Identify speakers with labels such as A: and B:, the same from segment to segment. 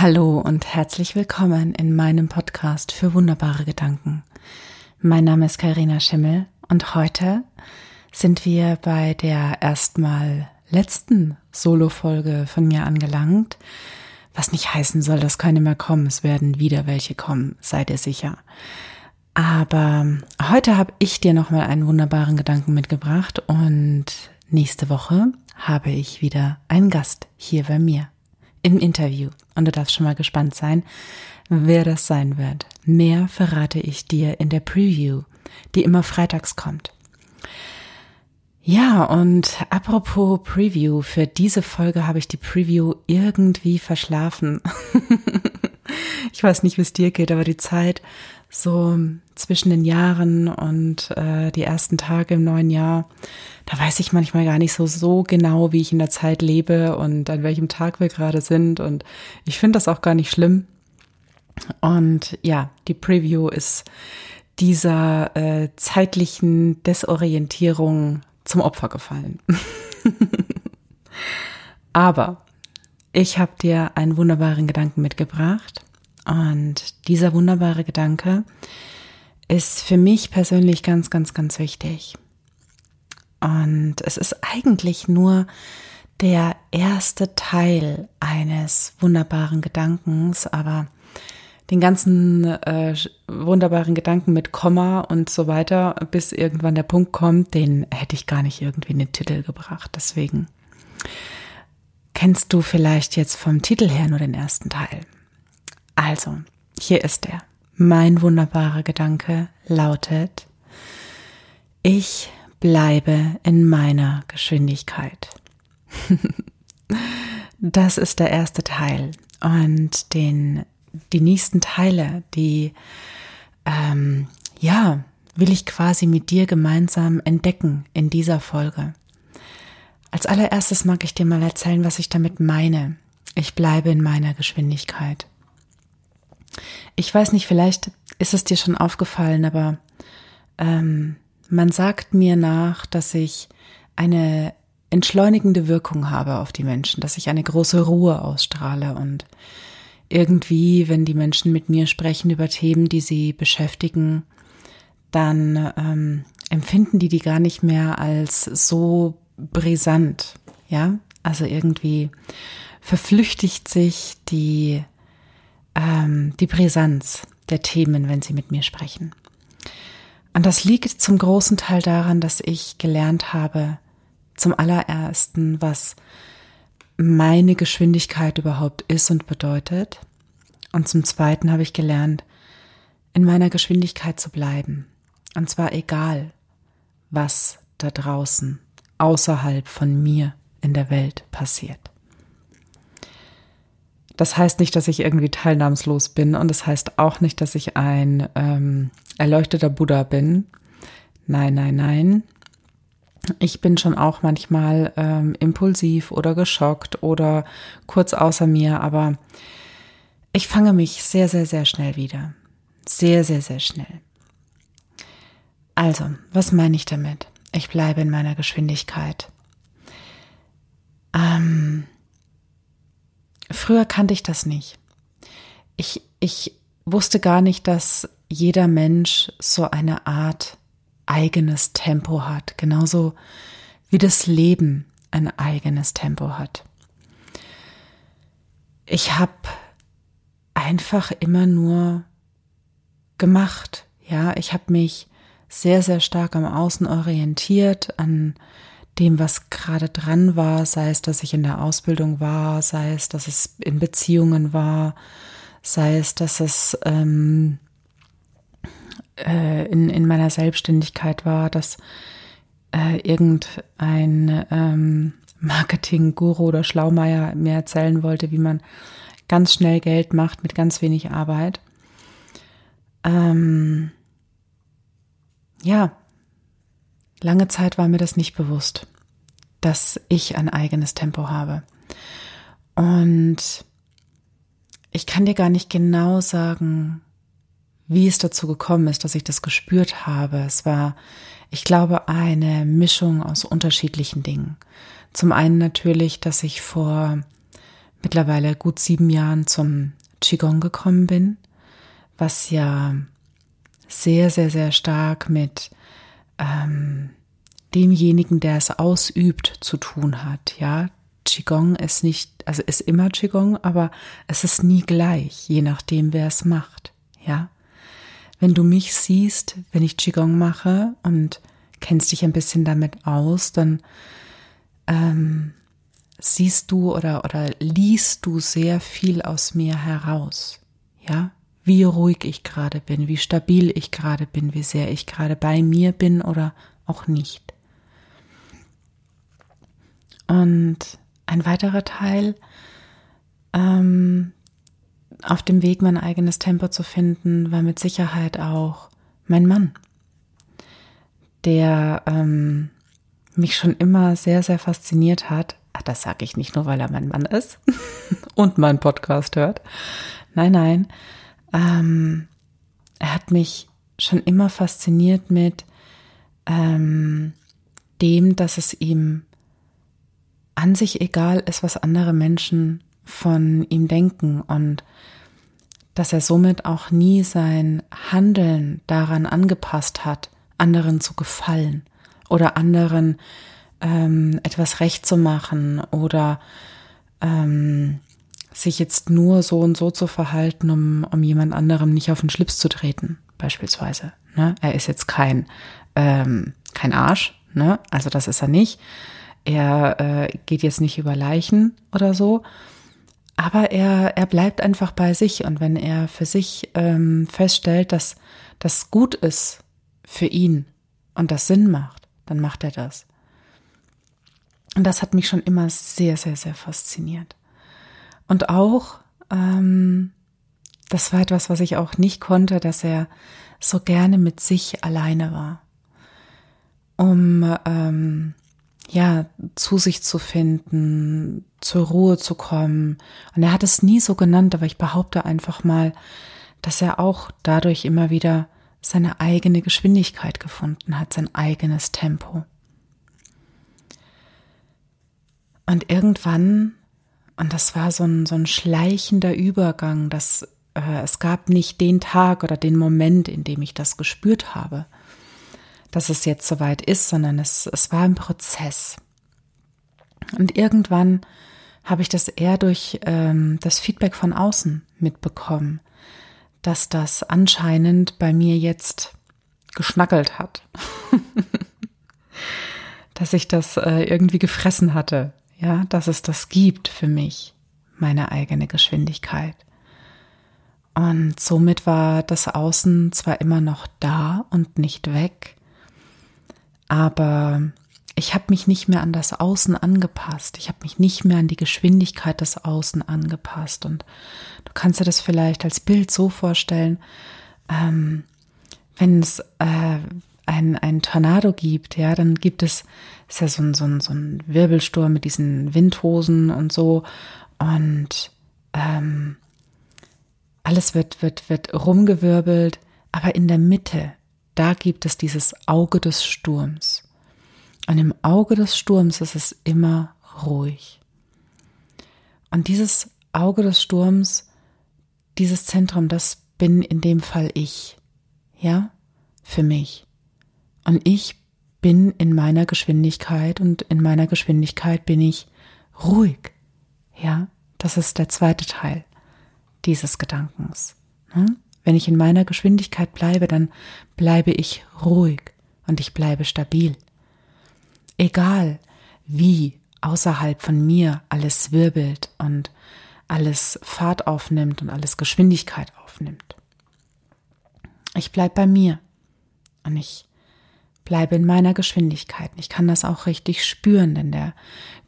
A: Hallo und herzlich willkommen in meinem Podcast für wunderbare Gedanken. Mein Name ist Karina Schimmel und heute sind wir bei der erstmal letzten Solo-Folge von mir angelangt, was nicht heißen soll, dass keine mehr kommen. Es werden wieder welche kommen, seid ihr sicher. Aber heute habe ich dir nochmal einen wunderbaren Gedanken mitgebracht und nächste Woche habe ich wieder einen Gast hier bei mir im Interview. Und du darfst schon mal gespannt sein, wer das sein wird. Mehr verrate ich dir in der Preview, die immer freitags kommt. Ja, und apropos Preview, für diese Folge habe ich die Preview irgendwie verschlafen. ich weiß nicht, wie es dir geht, aber die Zeit so zwischen den Jahren und äh, die ersten Tage im neuen Jahr, da weiß ich manchmal gar nicht so so genau, wie ich in der Zeit lebe und an welchem Tag wir gerade sind. Und ich finde das auch gar nicht schlimm. Und ja, die Preview ist dieser äh, zeitlichen Desorientierung zum Opfer gefallen. Aber ich habe dir einen wunderbaren Gedanken mitgebracht und dieser wunderbare Gedanke ist für mich persönlich ganz, ganz, ganz wichtig. Und es ist eigentlich nur der erste Teil eines wunderbaren Gedankens, aber den ganzen äh, wunderbaren Gedanken mit Komma und so weiter, bis irgendwann der Punkt kommt, den hätte ich gar nicht irgendwie in den Titel gebracht. Deswegen kennst du vielleicht jetzt vom Titel her nur den ersten Teil. Also, hier ist er. Mein wunderbarer Gedanke lautet, ich bleibe in meiner Geschwindigkeit. das ist der erste Teil. Und den die nächsten Teile, die, ähm, ja, will ich quasi mit dir gemeinsam entdecken in dieser Folge. Als allererstes mag ich dir mal erzählen, was ich damit meine. Ich bleibe in meiner Geschwindigkeit. Ich weiß nicht, vielleicht ist es dir schon aufgefallen, aber ähm, man sagt mir nach, dass ich eine entschleunigende Wirkung habe auf die Menschen, dass ich eine große Ruhe ausstrahle und irgendwie, wenn die Menschen mit mir sprechen über Themen, die sie beschäftigen, dann ähm, empfinden die die gar nicht mehr als so brisant, ja? Also irgendwie verflüchtigt sich die, ähm, die Brisanz der Themen, wenn sie mit mir sprechen. Und das liegt zum großen Teil daran, dass ich gelernt habe, zum allerersten, was meine Geschwindigkeit überhaupt ist und bedeutet. Und zum Zweiten habe ich gelernt, in meiner Geschwindigkeit zu bleiben. Und zwar egal, was da draußen, außerhalb von mir in der Welt passiert. Das heißt nicht, dass ich irgendwie teilnahmslos bin und das heißt auch nicht, dass ich ein ähm, erleuchteter Buddha bin. Nein, nein, nein ich bin schon auch manchmal ähm, impulsiv oder geschockt oder kurz außer mir, aber ich fange mich sehr, sehr, sehr schnell wieder. Sehr, sehr, sehr schnell. Also, was meine ich damit? Ich bleibe in meiner Geschwindigkeit. Ähm, früher kannte ich das nicht. Ich, ich wusste gar nicht, dass jeder Mensch so eine Art eigenes Tempo hat, genauso wie das Leben ein eigenes Tempo hat. Ich habe einfach immer nur gemacht, ja, ich habe mich sehr, sehr stark am Außen orientiert, an dem, was gerade dran war, sei es, dass ich in der Ausbildung war, sei es, dass es in Beziehungen war, sei es, dass es ähm, äh, in, in meiner Selbstständigkeit war, dass äh, irgendein ähm, Marketing-Guru oder Schlaumeier mir erzählen wollte, wie man ganz schnell Geld macht mit ganz wenig Arbeit. Ähm, ja, lange Zeit war mir das nicht bewusst, dass ich ein eigenes Tempo habe. Und ich kann dir gar nicht genau sagen, wie es dazu gekommen ist, dass ich das gespürt habe. Es war, ich glaube, eine Mischung aus unterschiedlichen Dingen. Zum einen natürlich, dass ich vor mittlerweile gut sieben Jahren zum Qigong gekommen bin, was ja sehr, sehr, sehr stark mit ähm, demjenigen, der es ausübt, zu tun hat. Ja, Qigong ist nicht, also ist immer Qigong, aber es ist nie gleich, je nachdem, wer es macht. Ja, wenn du mich siehst, wenn ich Qigong mache und kennst dich ein bisschen damit aus, dann ähm, siehst du oder, oder liest du sehr viel aus mir heraus. Ja, wie ruhig ich gerade bin, wie stabil ich gerade bin, wie sehr ich gerade bei mir bin oder auch nicht. Und ein weiterer Teil, ähm, auf dem Weg mein eigenes Tempo zu finden, war mit Sicherheit auch mein Mann, der ähm, mich schon immer sehr, sehr fasziniert hat. Ach, das sage ich nicht nur, weil er mein Mann ist und meinen Podcast hört. Nein, nein, ähm, er hat mich schon immer fasziniert mit ähm, dem, dass es ihm an sich egal ist, was andere Menschen von ihm denken und dass er somit auch nie sein Handeln daran angepasst hat, anderen zu gefallen oder anderen ähm, etwas recht zu machen oder ähm, sich jetzt nur so und so zu verhalten, um, um jemand anderem nicht auf den Schlips zu treten, beispielsweise. Ne? Er ist jetzt kein, ähm, kein Arsch, ne? also das ist er nicht. Er äh, geht jetzt nicht über Leichen oder so, aber er, er bleibt einfach bei sich und wenn er für sich ähm, feststellt, dass das gut ist für ihn und das Sinn macht, dann macht er das. Und das hat mich schon immer sehr, sehr, sehr fasziniert. Und auch, ähm, das war etwas, was ich auch nicht konnte, dass er so gerne mit sich alleine war, um ähm, ja zu sich zu finden, zur Ruhe zu kommen. Und er hat es nie so genannt, aber ich behaupte einfach mal, dass er auch dadurch immer wieder seine eigene Geschwindigkeit gefunden hat, sein eigenes Tempo. Und irgendwann und das war so ein, so ein schleichender Übergang, dass äh, es gab nicht den Tag oder den Moment, in dem ich das gespürt habe, dass es jetzt soweit ist, sondern es, es war ein Prozess. Und irgendwann habe ich das eher durch ähm, das Feedback von außen mitbekommen, dass das anscheinend bei mir jetzt geschnackelt hat. dass ich das äh, irgendwie gefressen hatte, ja, dass es das gibt für mich, meine eigene Geschwindigkeit. Und somit war das Außen zwar immer noch da und nicht weg, aber ich habe mich nicht mehr an das Außen angepasst. Ich habe mich nicht mehr an die Geschwindigkeit des Außen angepasst. Und du kannst dir das vielleicht als Bild so vorstellen, ähm, wenn es äh, ein, ein Tornado gibt, ja, dann gibt es, ist ja so ein, so ein, so ein Wirbelsturm mit diesen Windhosen und so. Und ähm, alles wird, wird, wird rumgewirbelt, aber in der Mitte, da gibt es dieses Auge des Sturms. Und im Auge des Sturms ist es immer ruhig. Und dieses Auge des Sturms, dieses Zentrum, das bin in dem Fall ich. Ja? Für mich. Und ich bin in meiner Geschwindigkeit und in meiner Geschwindigkeit bin ich ruhig. Ja, das ist der zweite Teil dieses Gedankens. Hm? Wenn ich in meiner Geschwindigkeit bleibe, dann bleibe ich ruhig und ich bleibe stabil. Egal wie außerhalb von mir alles wirbelt und alles Fahrt aufnimmt und alles Geschwindigkeit aufnimmt. Ich bleibe bei mir und ich bleibe in meiner Geschwindigkeit. Ich kann das auch richtig spüren, denn der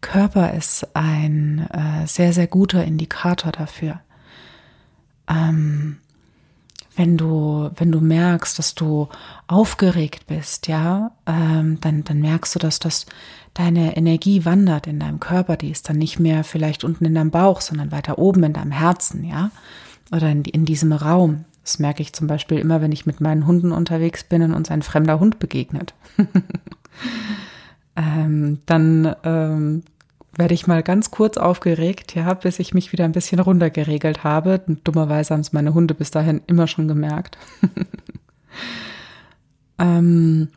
A: Körper ist ein äh, sehr, sehr guter Indikator dafür. Ähm, wenn du, wenn du merkst, dass du aufgeregt bist, ja, ähm, dann, dann merkst du, dass das deine Energie wandert in deinem Körper. Die ist dann nicht mehr vielleicht unten in deinem Bauch, sondern weiter oben in deinem Herzen, ja, oder in, in diesem Raum. Das merke ich zum Beispiel immer, wenn ich mit meinen Hunden unterwegs bin und uns ein fremder Hund begegnet. ähm, dann ähm, werde ich mal ganz kurz aufgeregt, ja, bis ich mich wieder ein bisschen runtergeregelt habe. Dummerweise haben es meine Hunde bis dahin immer schon gemerkt. ähm,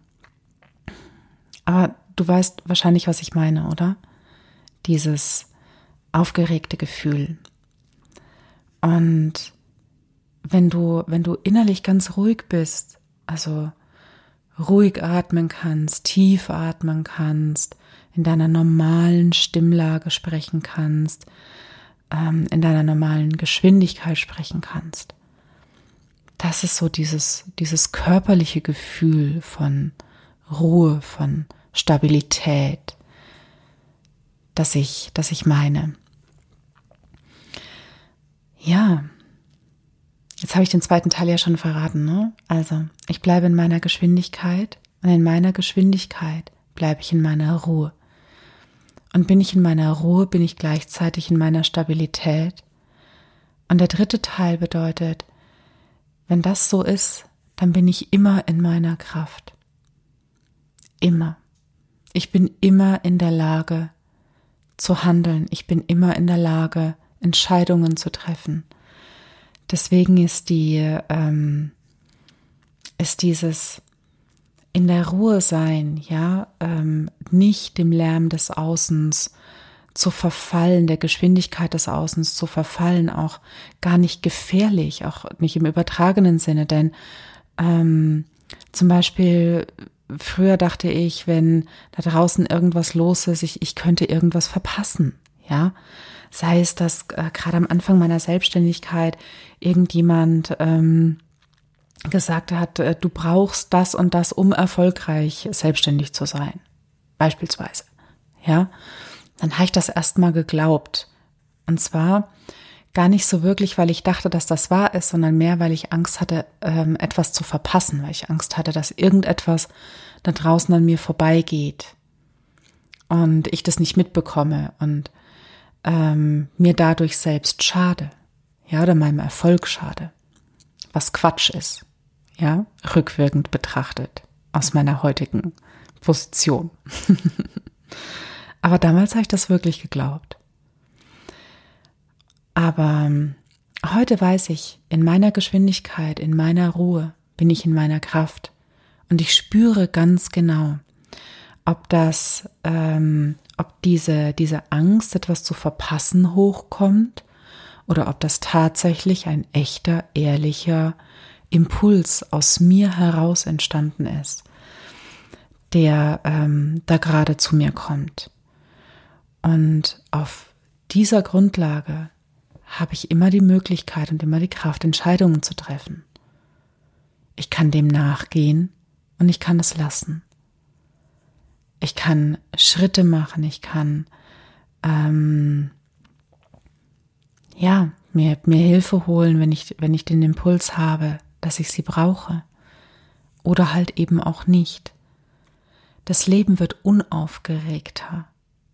A: aber du weißt wahrscheinlich, was ich meine, oder? Dieses aufgeregte Gefühl. Und wenn du, wenn du innerlich ganz ruhig bist, also ruhig atmen kannst, tief atmen kannst, in deiner normalen Stimmlage sprechen kannst, ähm, in deiner normalen Geschwindigkeit sprechen kannst. Das ist so dieses, dieses körperliche Gefühl von Ruhe, von Stabilität, das ich, das ich meine. Ja, jetzt habe ich den zweiten Teil ja schon verraten, ne? Also, ich bleibe in meiner Geschwindigkeit und in meiner Geschwindigkeit bleibe ich in meiner Ruhe. Und bin ich in meiner Ruhe, bin ich gleichzeitig in meiner Stabilität. Und der dritte Teil bedeutet, wenn das so ist, dann bin ich immer in meiner Kraft. Immer. Ich bin immer in der Lage zu handeln. Ich bin immer in der Lage, Entscheidungen zu treffen. Deswegen ist die, ähm, ist dieses in der Ruhe sein, ja, ähm, nicht dem Lärm des Außens zu verfallen, der Geschwindigkeit des Außens zu verfallen, auch gar nicht gefährlich, auch nicht im übertragenen Sinne, denn ähm, zum Beispiel früher dachte ich, wenn da draußen irgendwas los ist, ich, ich könnte irgendwas verpassen, ja. Sei es, dass äh, gerade am Anfang meiner Selbstständigkeit irgendjemand ähm, gesagt hat, äh, du brauchst das und das, um erfolgreich selbstständig zu sein. Beispielsweise. Ja, dann habe ich das erstmal geglaubt. Und zwar gar nicht so wirklich, weil ich dachte, dass das wahr ist, sondern mehr, weil ich Angst hatte, ähm, etwas zu verpassen, weil ich Angst hatte, dass irgendetwas da draußen an mir vorbeigeht und ich das nicht mitbekomme und ähm, mir dadurch selbst schade, ja, oder meinem Erfolg schade, was Quatsch ist ja, rückwirkend betrachtet, aus meiner heutigen Position. Aber damals habe ich das wirklich geglaubt. Aber ähm, heute weiß ich, in meiner Geschwindigkeit, in meiner Ruhe bin ich in meiner Kraft und ich spüre ganz genau, ob das, ähm, ob diese, diese Angst, etwas zu verpassen, hochkommt oder ob das tatsächlich ein echter, ehrlicher, Impuls aus mir heraus entstanden ist, der ähm, da gerade zu mir kommt. Und auf dieser Grundlage habe ich immer die Möglichkeit und immer die Kraft, Entscheidungen zu treffen. Ich kann dem nachgehen und ich kann es lassen. Ich kann Schritte machen, ich kann ähm, ja mir, mir Hilfe holen, wenn ich, wenn ich den Impuls habe, dass ich sie brauche oder halt eben auch nicht. Das Leben wird unaufgeregter,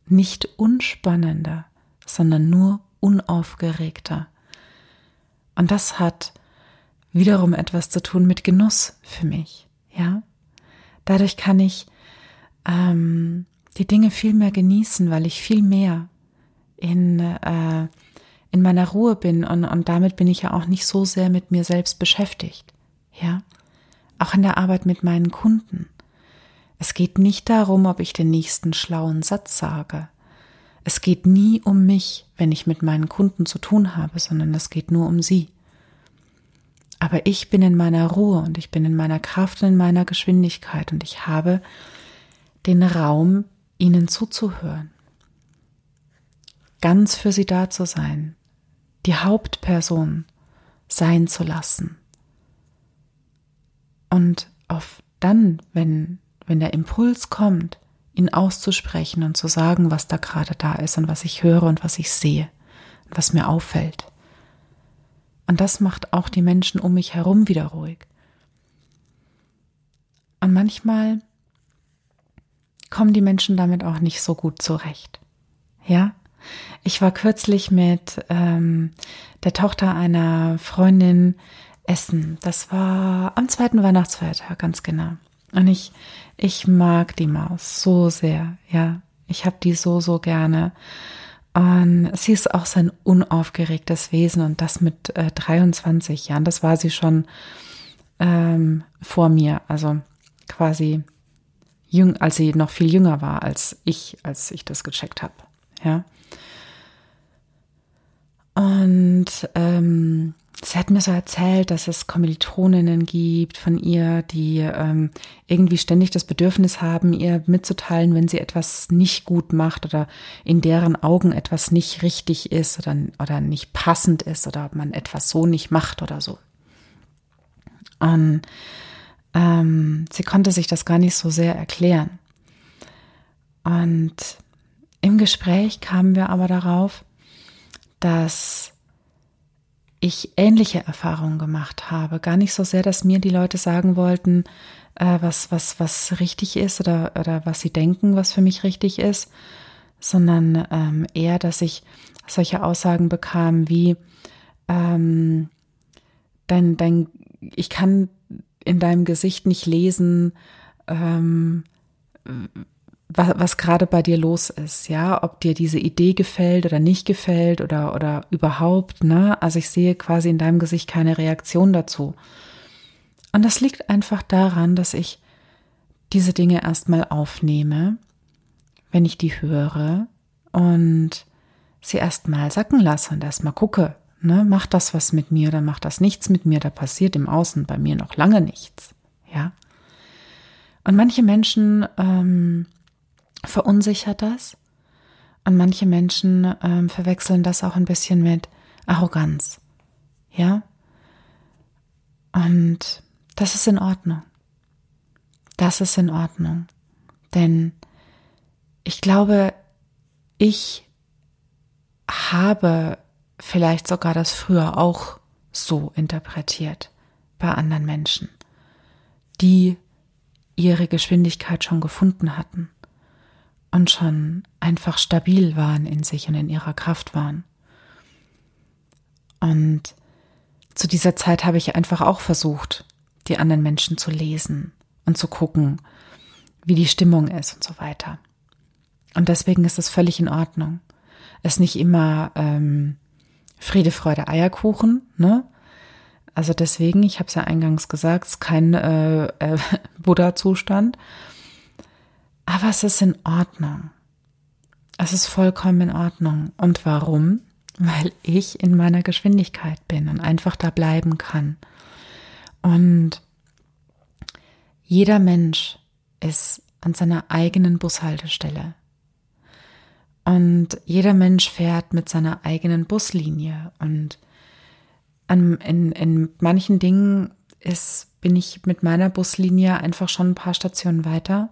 A: nicht unspannender, sondern nur unaufgeregter. Und das hat wiederum etwas zu tun mit Genuss für mich, ja. Dadurch kann ich ähm, die Dinge viel mehr genießen, weil ich viel mehr in äh, in meiner Ruhe bin und, und damit bin ich ja auch nicht so sehr mit mir selbst beschäftigt. Ja, auch in der Arbeit mit meinen Kunden. Es geht nicht darum, ob ich den nächsten schlauen Satz sage. Es geht nie um mich, wenn ich mit meinen Kunden zu tun habe, sondern es geht nur um sie. Aber ich bin in meiner Ruhe und ich bin in meiner Kraft und in meiner Geschwindigkeit und ich habe den Raum, ihnen zuzuhören. Ganz für sie da zu sein, die Hauptperson sein zu lassen. Und auf dann, wenn, wenn der Impuls kommt, ihn auszusprechen und zu sagen, was da gerade da ist und was ich höre und was ich sehe und was mir auffällt. Und das macht auch die Menschen um mich herum wieder ruhig. Und manchmal kommen die Menschen damit auch nicht so gut zurecht. Ja, ich war kürzlich mit ähm, der Tochter einer Freundin essen. Das war am zweiten Weihnachtsfeiertag, ganz genau. Und ich, ich mag die Maus so sehr, ja. Ich habe die so, so gerne. Und sie ist auch sein unaufgeregtes Wesen und das mit äh, 23 Jahren. Das war sie schon ähm, vor mir, also quasi jüng, als sie noch viel jünger war als ich, als ich das gecheckt habe. Ja. Und ähm, sie hat mir so erzählt, dass es Kommilitoninnen gibt von ihr, die ähm, irgendwie ständig das Bedürfnis haben, ihr mitzuteilen, wenn sie etwas nicht gut macht oder in deren Augen etwas nicht richtig ist oder, oder nicht passend ist oder ob man etwas so nicht macht oder so. Und ähm, sie konnte sich das gar nicht so sehr erklären. Und im Gespräch kamen wir aber darauf, dass ich ähnliche Erfahrungen gemacht habe. Gar nicht so sehr, dass mir die Leute sagen wollten, äh, was, was, was richtig ist oder, oder was sie denken, was für mich richtig ist, sondern ähm, eher, dass ich solche Aussagen bekam wie, ähm, dein, dein, ich kann in deinem Gesicht nicht lesen, ähm, was, was gerade bei dir los ist, ja, ob dir diese Idee gefällt oder nicht gefällt oder, oder überhaupt, ne? Also ich sehe quasi in deinem Gesicht keine Reaktion dazu. Und das liegt einfach daran, dass ich diese Dinge erstmal aufnehme, wenn ich die höre und sie erstmal sacken lasse und erstmal gucke, ne, macht das was mit mir oder macht das nichts mit mir, da passiert im Außen bei mir noch lange nichts, ja. Und manche Menschen ähm, verunsichert das. Und manche Menschen ähm, verwechseln das auch ein bisschen mit Arroganz. Ja? Und das ist in Ordnung. Das ist in Ordnung. Denn ich glaube, ich habe vielleicht sogar das früher auch so interpretiert bei anderen Menschen, die ihre Geschwindigkeit schon gefunden hatten und schon einfach stabil waren in sich und in ihrer Kraft waren. Und zu dieser Zeit habe ich einfach auch versucht, die anderen Menschen zu lesen und zu gucken, wie die Stimmung ist und so weiter. Und deswegen ist es völlig in Ordnung. Es nicht immer ähm, Friede, Freude, Eierkuchen, ne? Also deswegen, ich habe es ja eingangs gesagt, es ist kein äh, äh, Buddha-Zustand, aber es ist in Ordnung. Es ist vollkommen in Ordnung. Und warum? Weil ich in meiner Geschwindigkeit bin und einfach da bleiben kann. Und jeder Mensch ist an seiner eigenen Bushaltestelle. Und jeder Mensch fährt mit seiner eigenen Buslinie. Und an, in, in manchen Dingen ist, bin ich mit meiner Buslinie einfach schon ein paar Stationen weiter.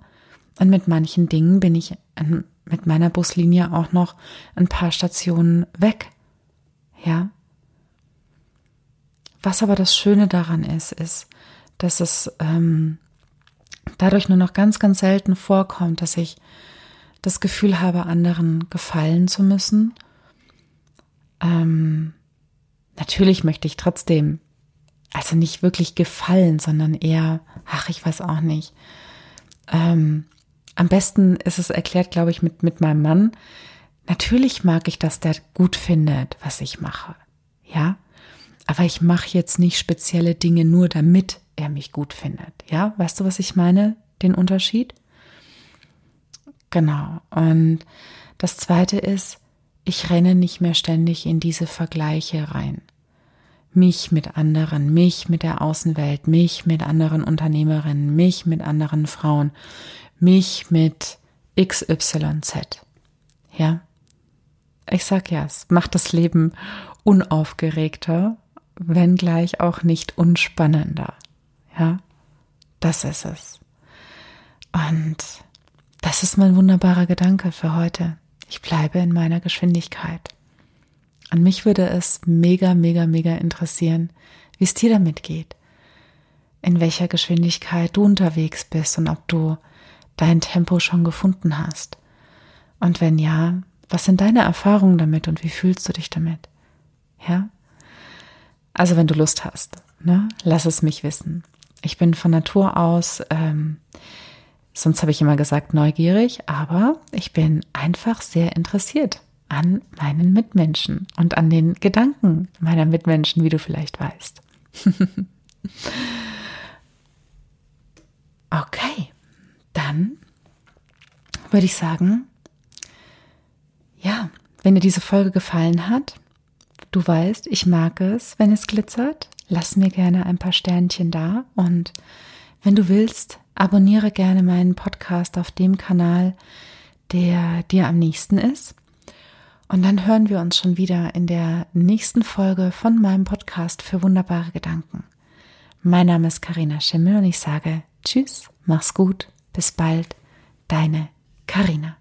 A: Und mit manchen Dingen bin ich mit meiner Buslinie auch noch ein paar Stationen weg. Ja. Was aber das Schöne daran ist, ist, dass es ähm, dadurch nur noch ganz, ganz selten vorkommt, dass ich das Gefühl habe, anderen gefallen zu müssen. Ähm, natürlich möchte ich trotzdem, also nicht wirklich gefallen, sondern eher, ach, ich weiß auch nicht, ähm, am besten ist es erklärt, glaube ich, mit, mit meinem Mann. Natürlich mag ich, dass der gut findet, was ich mache. Ja. Aber ich mache jetzt nicht spezielle Dinge nur, damit er mich gut findet. Ja. Weißt du, was ich meine? Den Unterschied? Genau. Und das zweite ist, ich renne nicht mehr ständig in diese Vergleiche rein. Mich mit anderen, mich mit der Außenwelt, mich mit anderen Unternehmerinnen, mich mit anderen Frauen, mich mit XYZ. Ja? Ich sag ja, es macht das Leben unaufgeregter, wenngleich auch nicht unspannender. Ja? Das ist es. Und das ist mein wunderbarer Gedanke für heute. Ich bleibe in meiner Geschwindigkeit. An mich würde es mega, mega, mega interessieren, wie es dir damit geht. In welcher Geschwindigkeit du unterwegs bist und ob du dein Tempo schon gefunden hast? Und wenn ja, was sind deine Erfahrungen damit und wie fühlst du dich damit? Ja? Also wenn du Lust hast, ne, lass es mich wissen. Ich bin von Natur aus ähm, Sonst habe ich immer gesagt neugierig, aber ich bin einfach sehr interessiert an meinen Mitmenschen und an den Gedanken meiner Mitmenschen, wie du vielleicht weißt. okay, dann würde ich sagen, ja, wenn dir diese Folge gefallen hat, du weißt, ich mag es, wenn es glitzert, lass mir gerne ein paar Sternchen da und wenn du willst, abonniere gerne meinen Podcast auf dem Kanal, der dir am nächsten ist. Und dann hören wir uns schon wieder in der nächsten Folge von meinem Podcast für wunderbare Gedanken. Mein Name ist Karina Schimmel und ich sage Tschüss, mach's gut, bis bald, deine Karina.